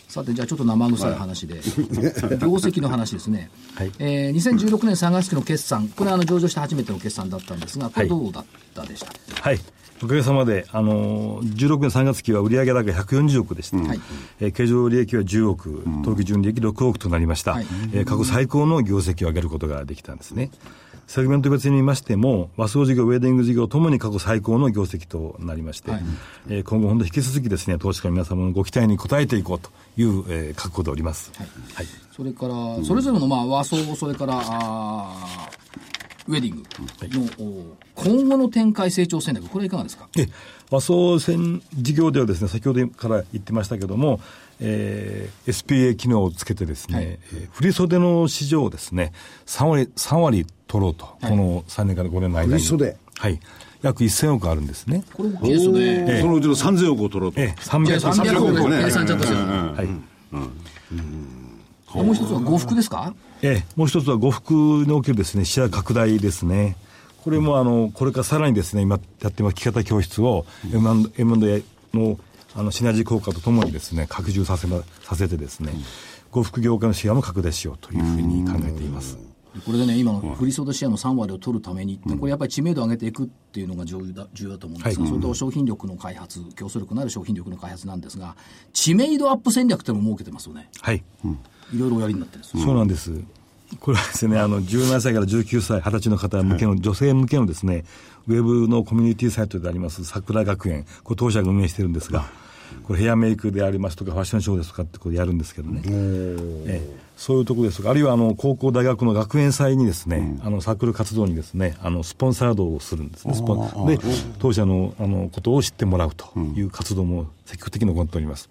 さて、じゃあちょっと生臭い話で、業績の話ですね。はい。えー2016年3月期の決算、これはあの上場して初めての決算だったんですが、これどうだったでした、はい。おかげさまで、あのー、16年3月期は売上高140億でした。はい。えー経常利益は10億、当期純利益6億となりました。はい。えー過去最高の業績を上げることができたんですね。セグメント別に見ましても、和装事業、ウェディング事業ともに過去最高の業績となりまして、はいえー今後本当引き続きですね、投資家の皆様のご期待に応えていこうという、えー覚悟でおります。はい。それから、それぞれのまあ和装、それからあーウェディングの、お今後の展開、成長戦略、これはいかがですか？え和装船事業ではですね、先ほどから言ってましたけども、えー SPA 機能をつけてですね、はいえー振袖の市場をですね、3割、3割取ろうと、この3年から5年の間に。振袖はい。約1000億あるんですね。これ大きいですよね。そのうちの3000億を取ろうと。ええ、300じゃあ300億億ね計算ちゃったですよ。はい。もう一つは呉服ですか？ええ、もう一つは呉服におけるですね、シェア拡大ですね。これもあの、これからさらにですね、今やってます聞き方教室を M&A のあのシナジー効果とともにですね、拡充させま、させてですね、呉服業界のシェアも拡大しようというふうに考えています。これでね、今の振り袖シェアの3割を取るために、これやっぱり知名度を上げていくっていうのが重要だ重要だと思うんですが、はいそれと商品力の開発、競争力のある商品力の開発なんですが、知名度アップ戦略っていうのも設けてますよね。はい。いろいろおやりになってるんですよ。そうなんです。これはですね、あの、17歳から19歳、20歳の方向けの、女性向けのですね、ウェブのコミュニティサイトであります、桜学園、これ当社が運営してるんですが、これヘアメイクでありますとか、ファッションショーですとかってこれやるんですけどね。ええそういうところですとか、あるいはあの、高校大学の学園祭にですね、あの、サークル活動にですね、あの、スポンサードをするんですね。スポンで、当社の、あの、ことを知ってもらうという活動も積極的に行っております。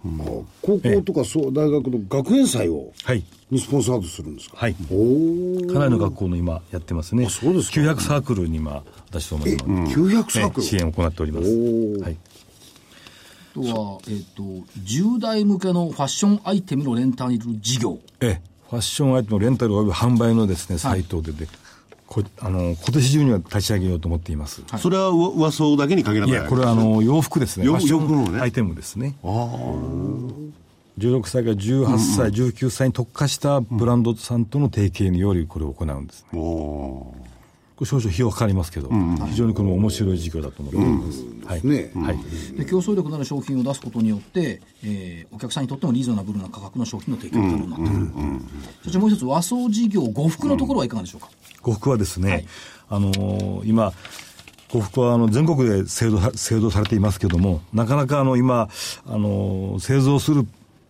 高校とかそう大学の学園祭を、はい。にスポンサードするんですか？はい。おーかなりの学校の今やってますね。そうですか900サークルに今、私ども今、900サークル？え支援を行っております。はい。とは、えっ、と、10代向けのファッションアイテムのレンタル事業。ええ、ファッションアイテムのレンタルおよび販売のですね、サイトでで、こあの、今年中には立ち上げようと思っています。それは和和装だけに限らないいや、これはあの、洋服ですね。洋ファッション洋服のねアイテムですね。16歳から18歳、19歳に特化したブランドさんとの提携によりこれを行うんですね。おーこれ少々費用かかりますけど、非常にこの面白い事業だと思っております。はい。ね。はい。で競争力のある商品を出すことによって、えーお客さんにとってもリーズナブルな価格の商品の提供が可能になっている、そしてもう一つ和装事業呉服のところはいかがでしょうか、呉服はですね、はい。あのー今、呉服はあの全国で製造製造されていますけども、なかなかあの今、あのー製造する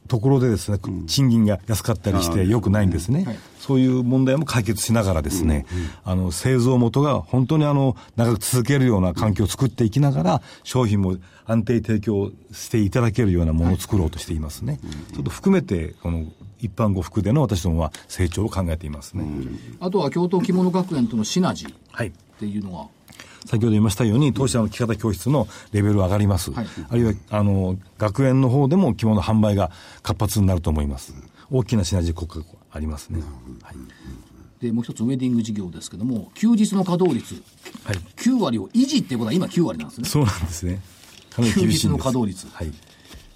ところでですね、賃金が安かったりして良くないんですね。はいそういう問題も解決しながらですね、あの、製造元が本当にあの、長く続けるような環境を作っていきながら、商品も安定提供していただけるようなものを作ろうとしていますね。ちょっと含めて、この、一般呉服での私どもは成長を考えていますね。あとは京都着物学園とのシナジーっはい。ていうのは？先ほど言いましたように、当社の着方教室のレベル上がります。はいあるいは、あの、学園の方でも着物販売が活発になると思います。大きなシナジー効果がありますね。はい。でもう一つウェディング事業ですけども休日の稼働率はい。9割を維持っていうことは今9割なんですねそうなんですね。す。休日の稼働率はい。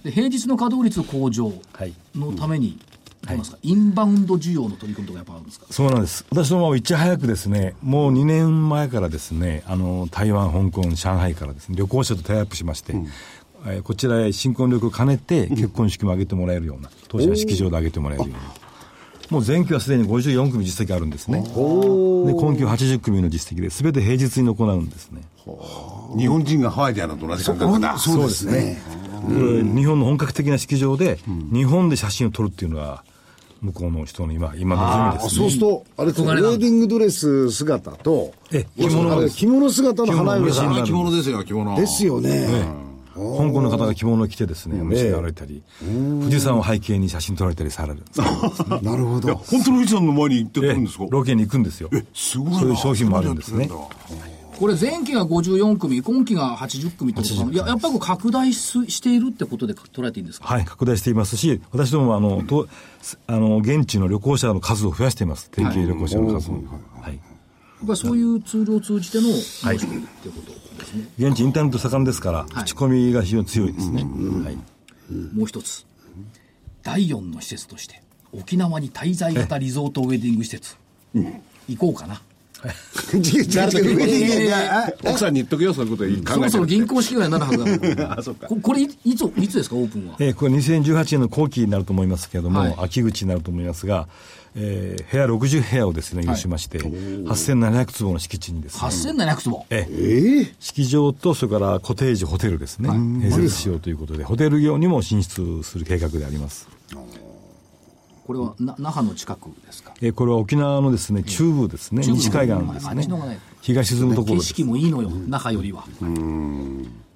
で平日の稼働率向上はい。のために、どうなんですか？インバウンド需要の取り組みとかやっぱあるんですか？そうなんです。私どもはいち早くですね、もう2年前からですね、あの、台湾、香港、上海からですね、旅行者とタイアップしまして、えーこちらへ新婚旅行を兼ねて結婚式も挙げてもらえるような、当社の式場で挙げてもらえるような。もう前期はすでに54組実績あるんですね。で、今期は80組の実績で、すべて平日に行うんですね。日本人がハワイでやるのと同じ感覚だ。そうですね。日本の本格的な式場で、日本で写真を撮るっていうのは、向こうの人の今、今望みですねそうす。ると、あれウェディングドレス姿と、え着物姿の花嫁さん着物ですよ、着物。ですよね。香港の方が着物を着てですね、お召し上がられたり、富士山を背景に写真撮られたりされる。なるほど。本当の富士山の前に行ってくるんですか？えロケに行くんですよ。すごいなそういう商品もあるんですね。これ前期が54組今期が80組ってことややっぱり拡大ししているってことで捉えていいんですか、はい、拡大していますし、私どもはあの、とあの、現地の旅行者の数を増やしています。提携旅行者の数を。はい。やっぱりそういうツールを通じての申し込みってことですね、現地インターネット盛んですから、い。口コミが非常に強いですね。はい。もう一つ。第4の施設として沖縄に滞在型リゾートウェディング施設、行こうかな 奥さんに言っとくよ、そういうこと考えてそろそろる銀行式ぐらいになるはずだからあ、そっか。ここれいいついつですかオープンは？えーこれ2018年の後期になると思いますけれども、はい。秋口になると思いますが、えー部屋60部屋をですね、有しまして、8700坪の敷地にですね、8700坪？ええ。ええ？式場と、それからコテージ、ホテルですね、併設しようということで、ホテル業にも進出する計画であります。これはな那覇の近くですか？えーこれは沖縄のですね、中部ですね、西海岸ですねあっちの方がね、日が沈むところ景です。色もいいのよ、那覇よりは。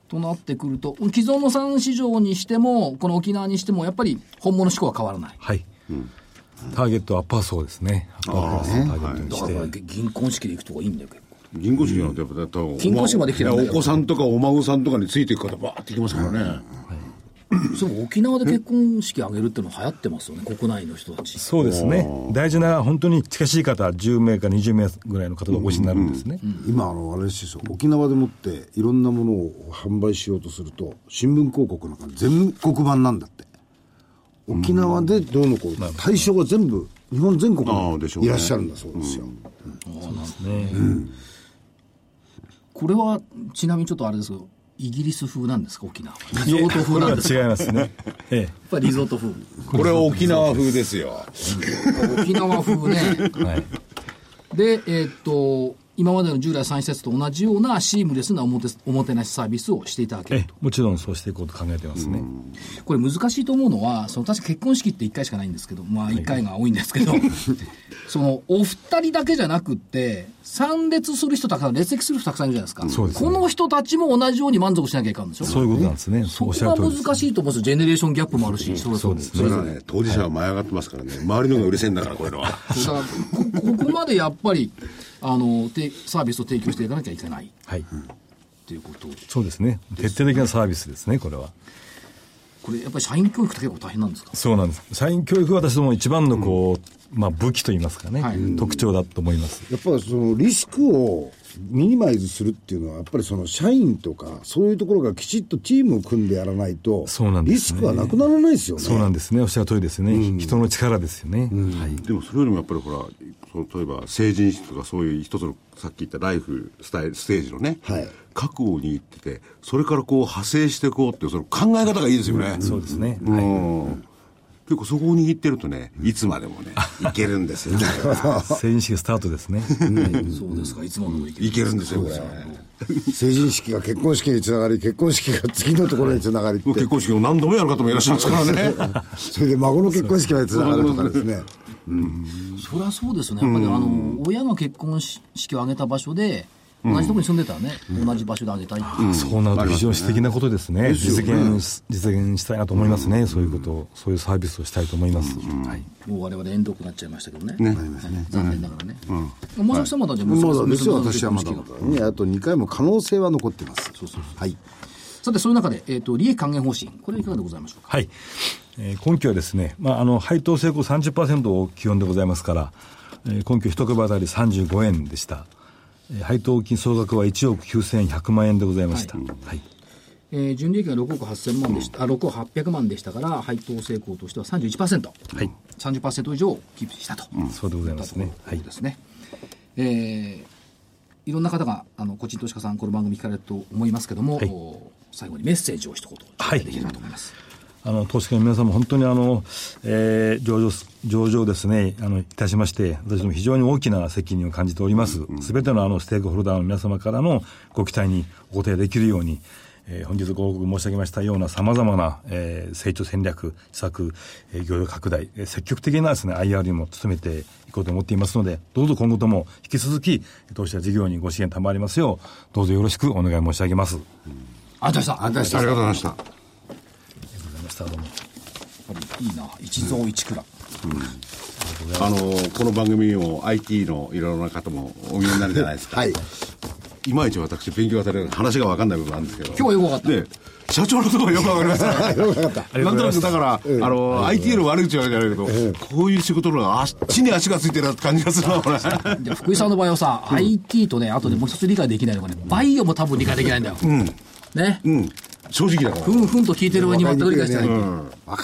となってくると、既存の産市場にしても、この沖縄にしても、やっぱり本物志向は変わらない。はい。ターゲットはアッパー層ですね。アッパークラスをターゲットにだからして。銀婚式で行くとこいいんだよ、結構。銀行式なんてやっぱだと銀行式まで来てるんだよお子さんとかお孫さんとかについていく方バーって行きますからね。そう沖縄で結婚式挙げるっていうのは流行ってますよね、国内の人たち。そうですね。大事な、本当に近しい方、10名か20名ぐらいの方がお越しになるんですね。今あのあれですよ。沖縄でもっていろんなものを販売しようとすると新聞広告なんか全国版なんだって。沖縄でどうのこうの対象が全部日本全国ああでしょうね。にいらっしゃるんだそうですよ、これは、ちなみにちょっとあれですけど、イギリス風なんですか、沖縄。リゾート風なんですか？や違いますね。えっぱりリゾート風。これは沖縄風ですよ。沖縄風ね。え。はい。で、えーっと、今までの従来3施設と同じようなシームレスなおもておもてなしサービスをしていただけるええ、もちろんそうしていこうと考えてますね。これ難しいと思うのは、その確か結婚式って1回しかないんですけど、まあ1回が多いんですけど、そのお二人だけじゃなくって、参列する人たくさん、列席する人たくさんいるじゃないですか。そうですねこの人たちも同じように満足しなきゃいかんでしょそういうことなんですね。そこが。難しいと思うんですよ。ジェネレーションギャップもあるし、それそうですそれはね、当事者は舞い上がってますからね。周りの方がうるせえんだから、これのは。ここまでやっぱり、あの、てサービスを提供していかなきゃいけないはい。っていうことそうですね。徹底的なサービスですね、これは。これやっぱり社員教育って結構大変なんですか？そうなんです。社員教育は私ども一番のこう、まあ武器といいますかね、はい特徴だと思います。やっぱりそのリスクをミニマイズするっていうのは、やっぱりその社員とか、そういうところがきちっとチームを組んでやらないと、そうなんですねリスクはなくならないですよね。そうなんですね。おっしゃる通りですね。人の力ですよね。はい。でもそれよりもやっぱりほら、その例えば成人式とかそういう一つのさっき言ったライフスタイル、ステージのね、はい覚悟に行ってて、それからこう派生していこうっていうその考え方がいいですよね。そうですね。うん結構そこを握ってるとね、いつまでもね、いけるんですよね。成人式スタートですね。そうですかいつもの意見いけるんですよ、これ。成人式が結婚式につながり、結婚式が次のところにつながりって、結婚式を何度もやる方もいらっしゃいますからね。それで孫の結婚式までつながるとかですね。そりゃそうですねやっぱりあの親が結婚式を挙げた場所で同じところに住んでたらね、同じ場所で挙げたいっていう。そうなると非常に素敵なことですね。実現し、実現したいなと思いますね。そういうことを、そういうサービスをしたいと思います。はい。もう我々遠慮になっちゃいましたけどね。はい。残念ながらね。山崎さんまだじゃあまだ娘ですよ、娘私はまだ。ね、あと2回も可能性は残ってます。はい。さてそういう中で、えー、と利益還元方針これいかがでございましょうか？はい。えー根拠はですね、まあ、あの、配当成功30%を基本でございますから、えー根拠一株当たり35円でした。えー配当金総額は1億9100万円でございました。はい。えー純利益が6億8000万でした、あ6億800万でしたから配当成功としては 31%30%、はい。30%以上キープしたと、そうでございますね。はい。ですね、えーいろんな方があの個人投資家さんこの番組聞かれると思いますけども、はいお最後にメッセージを一言はいできればと思います、あの、投資家の皆さんも本当にあの、えー上場す、上場ですね、あの、いたしまして、私ども非常に大きな責任を感じております。すべ、てのあの、ステークホルダーの皆様からのご期待にお答えできるように、えー本日ご報告申し上げましたような様々な、えー成長戦略、施策、えー業用拡大、えー積極的なですね、IR にも努めていこうと思っていますので、どうぞ今後とも引き続き、投資や事業にご支援賜りますよう、どうぞよろしくお願い申し上げます。ありがとうございましたありがとうございましたありがとうございました。がとうございました。どうも。やっぱりいいな一蔵一蔵、あのこの番組も IT のいろいろな方もお見えになるじゃないですか。はい。いまいち私勉強が足りない話が分かんない部分あるんですけど。今日はよく分かったで、社長のところがよく分かりました。よかった。なんとなくだから、あの、IT の悪口はじゃないけど、こういう仕事の方があっちに足がついてるなって感じがするな、これ。で福井さんの場合はさ、IT とねあとでもう一つ理解できないのがねバイオも多分理解できないんだよ、ね、うん。正直だから。ふんふんと聞いてる上に全く理解してない、今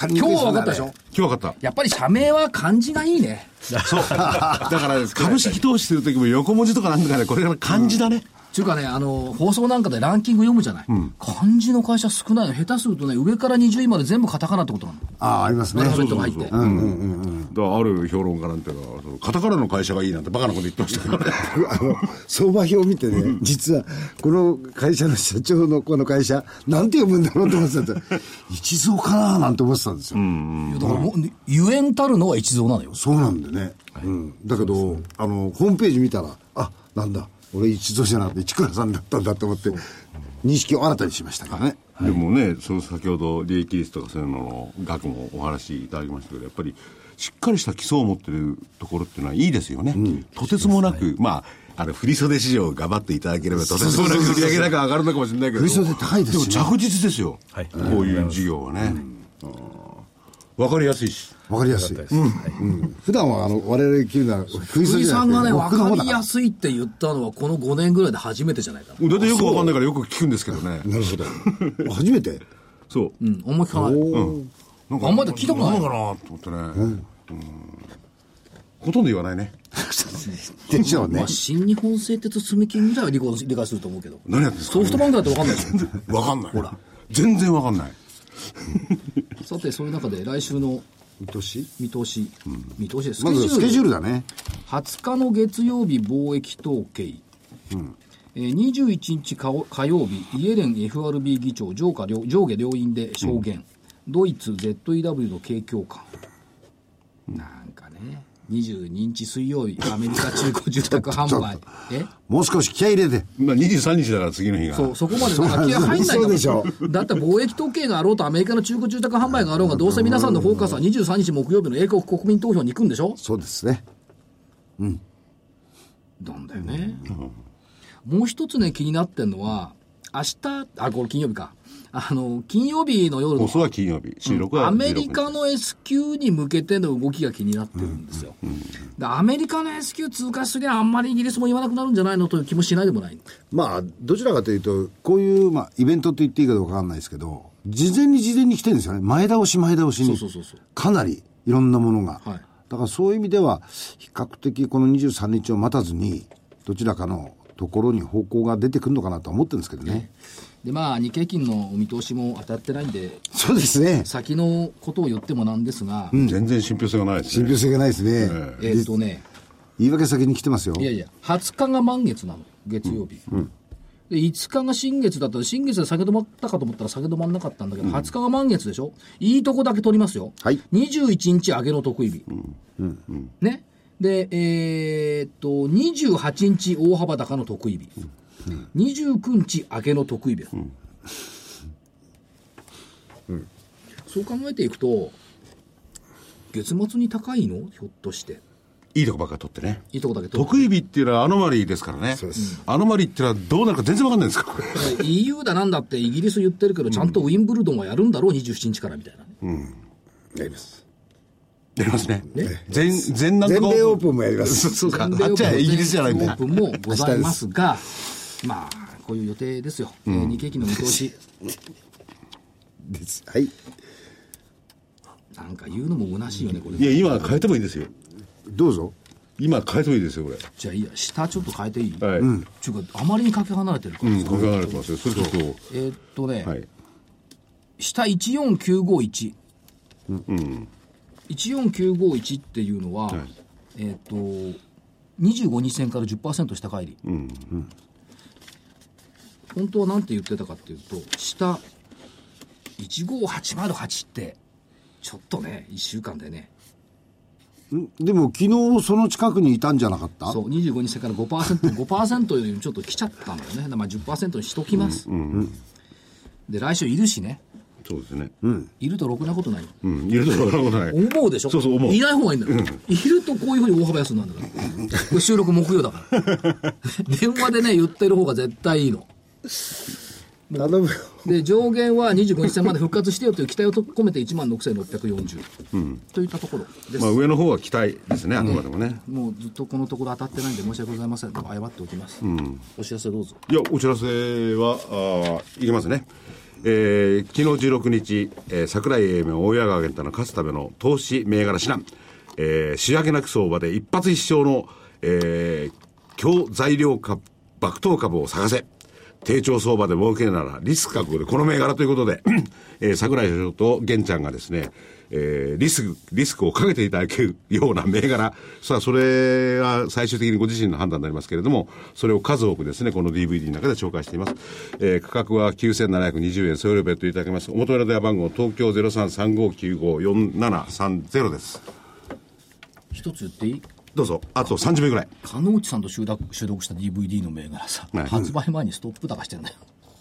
い日は分かったでしょ？今日分かった。やっぱり社名は漢字がいいねそう。だから、株式投資するときも横文字とかなんとかね、これが漢字だね。ちゅうかね、あの、放送なんかでランキング読むじゃない。漢字の会社少ないの。下手するとね、上から20位まで全部カタカナってことなの。ああ、ありますねアル。ファベットが入って。だからある評論家なんていうのは、そのカタカナの会社がいいなんてバカなこと言ってましたけどね。あの、相場表を見てね、実は、この会社の社長のこの会社、なんて読むんだろうと思ってたんですよ。一蔵かななんて思ってたんですよ。いやだからもう、ゆえんたるのは一蔵なのよ。そうなんでね。うん。だけど、あの、ホームページ見たら、あ、なんだ、俺一蔵じゃなくて市倉さんだったんだと思って、認識を新たにしましたからね。でもね、その先ほど利益率とかそういうのの額もお話しいただきましたけど、やっぱりしっかりした基礎を持ってるところっていうのはいいですよね。とてつもなく、まあ、あの、振袖市場を頑張っていただければ、とてつもなく売り上げ高上がるのかもしれないけど。振袖高いですよねでも着実ですよ。はいこういう事業はね。わかりやすいし。わかりやすい。うん。普段は、あの、我々切るのは、福福井さんがね、分かりやい。すいって言ったのは、この5年ぐらいで初めてじゃないかな。だってよくわかんないからよく聞くんですけどね。なるほど。初めて？そう。うん、あんま聞かない。なんかあんまり聞いたことないんかなと思ってね。うんほとんど言わないね。でしょうねまあ、。新日本製鉄住金ぐらいは理解理解すると思うけど。何やってんですか？ソフトバンクだって分かんないでしょ。わかんない。ほら。全然わかんない。さて、そういう中で来週の見通し？見通し、見通しです。まずスケジュール。だね。20日の月曜日貿易統計、えー21日火火曜日イエレン FRB 議長上下両上下両院で証言、ドイツ ZEW の景況感。なんかね22日水曜日アメリカ中古住宅販売。え？もう少し気合い入れて。まあ23日だから次の日が。そうそこまで。なんか気合入んないんでしょだって貿易統計があろうとアメリカの中古住宅販売があろうがどうせ皆さんのフォーカスは23日木曜日の英国国民投票に行くんでしょ？そうですね。なんだよね、もう一つね気になってんのは明日あこれ金曜日かあの、金曜日の夜のは金曜日、収録はア16日メリカの S q に向けての動きが気になってるんですよ。でアメリカの S q 通過すりゃあんまりイギリスも言わなくなるんじゃないのという気もしないでもない。まあ、どちらかというと、こういう、まあ、イベントと言っていいかどうかわかんないですけど、事前に事前に来てるんですよね。前倒し前倒しに。そうそうそうかなりいろんなものが。はいだからそういう意味では、比較的この23日を待たずに、どちらかのところに方向が出てくるのかなとは思ってるんですけどね。で、まあ、日経金のお見通しも当たってないんで、そうですね。先のことを言ってもなんですが、全然信憑性がないですね。信憑性がないですね。えーっとね、言い訳先に来てますよ。いやいや、20日が満月なの、月曜日。で5日が新月だったら、新月で下げ止まったかと思ったら下げ止まんなかったんだけど、20日が満月でしょ？いいとこだけ取りますよ。はい21日上げの得意日。ね。で、えーっと、28日大幅高の得意日。29日上げの得意日。そう考えていくと、月末に高いの？ひょっとして。いいとこばっかり取ってね。いいとこだけ取って得意日っていうのはアノマリーですからね。アノマリーっていうのはどうなるか全然わかんないんですか。EU だなんだってイギリス言ってるけど、ちゃんとウィンブルドンはやるんだろう、27日からみたいなね。やります。やりますね。全、全なんとか全米オープンもやりますそうそうか。全米あっちはイギリスじゃないんだオー。プンもございますが、まあ、こういう予定ですよ。えー日経期の見通し、です。はい。なんか言うのも虚しいよね、これ。いや、今変えてもいいですよ。どうぞ。今変えてもいいですよ、これ。じゃあいいや、下ちょっと変えていい、はい。うん。ちゅうか、あまりにかけ離れてるから、考えられてますよ。それこそ、えーっとね、はい。下14951。14951っていうのは、はいえーっと、25日線から10%下返り。本当は何て言ってたかっていうと、下15808って、ちょっとね、1週間でね、ん？でも昨日その近くにいたんじゃなかった？そう、25日線から5%、5%よりもちょっと来ちゃったのよね。だからまあ10%にしときます。で、来週いるしね。そうですね。いるとろくなことない。うん。入れとかなことない。思うでしょ？そうそう思ういない方がいいんだよ。いるとこういうふうに大幅安になるんだから。これ収録木曜だから。電話でね、言ってる方が絶対いいの。頼むよ。で、上限は25日線まで復活してよという期待を込めて1万6640。といったところです。まあ上の方は期待ですね、あくまでもね。もうずっとこのところ当たってないんで申し訳ございません。謝っておきます。お知らせどうぞ。いや、お知らせは、あーいきますね。えー昨日16日、えー桜井英明大家川源太の勝つための投資銘柄指南、えー仕上げなく相場で一発一勝の、えー強材料株、爆投株を探せ。低調相場で儲けるならリスク覚悟でこの銘柄ということで、えー桜井所長と玄ちゃんがですね、えーリスク、リスクをかけていただけるような銘柄、さあ、それが最終的にご自身の判断になりますけれども、それを数多くですね、この DVD の中で紹介しています。えー価格は9720円、送料別途いただけます。お求めの電話番号、東京0335954730です。一つ言っていい？どうぞ。あと30秒ぐらい。鹿野内さんと収録収録した DVD の銘柄さ、はい発売前にストップ高してんだよ。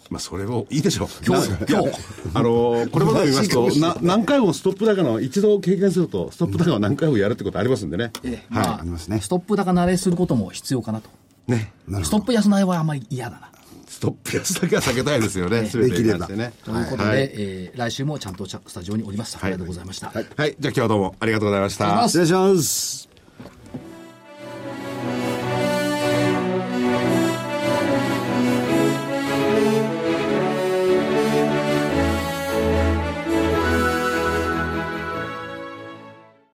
まあ、それをいいでしょう。今日な今日 あのーこれまで見ますと、な何回もストップ高の、一度経験すると、ストップ高を何回もやるってことありますんでね。ええはい。まありますねストップ高慣れすることも必要かなと。ね。ストップ安ないはあんまり嫌だな。ストップ安だけは避けたいですよね。全てに関してね。ということで、はい。えー来週もちゃんとスタジオにおります。ありがとうございました。はい。じゃあ今日はどうもありがとうございました。失礼します。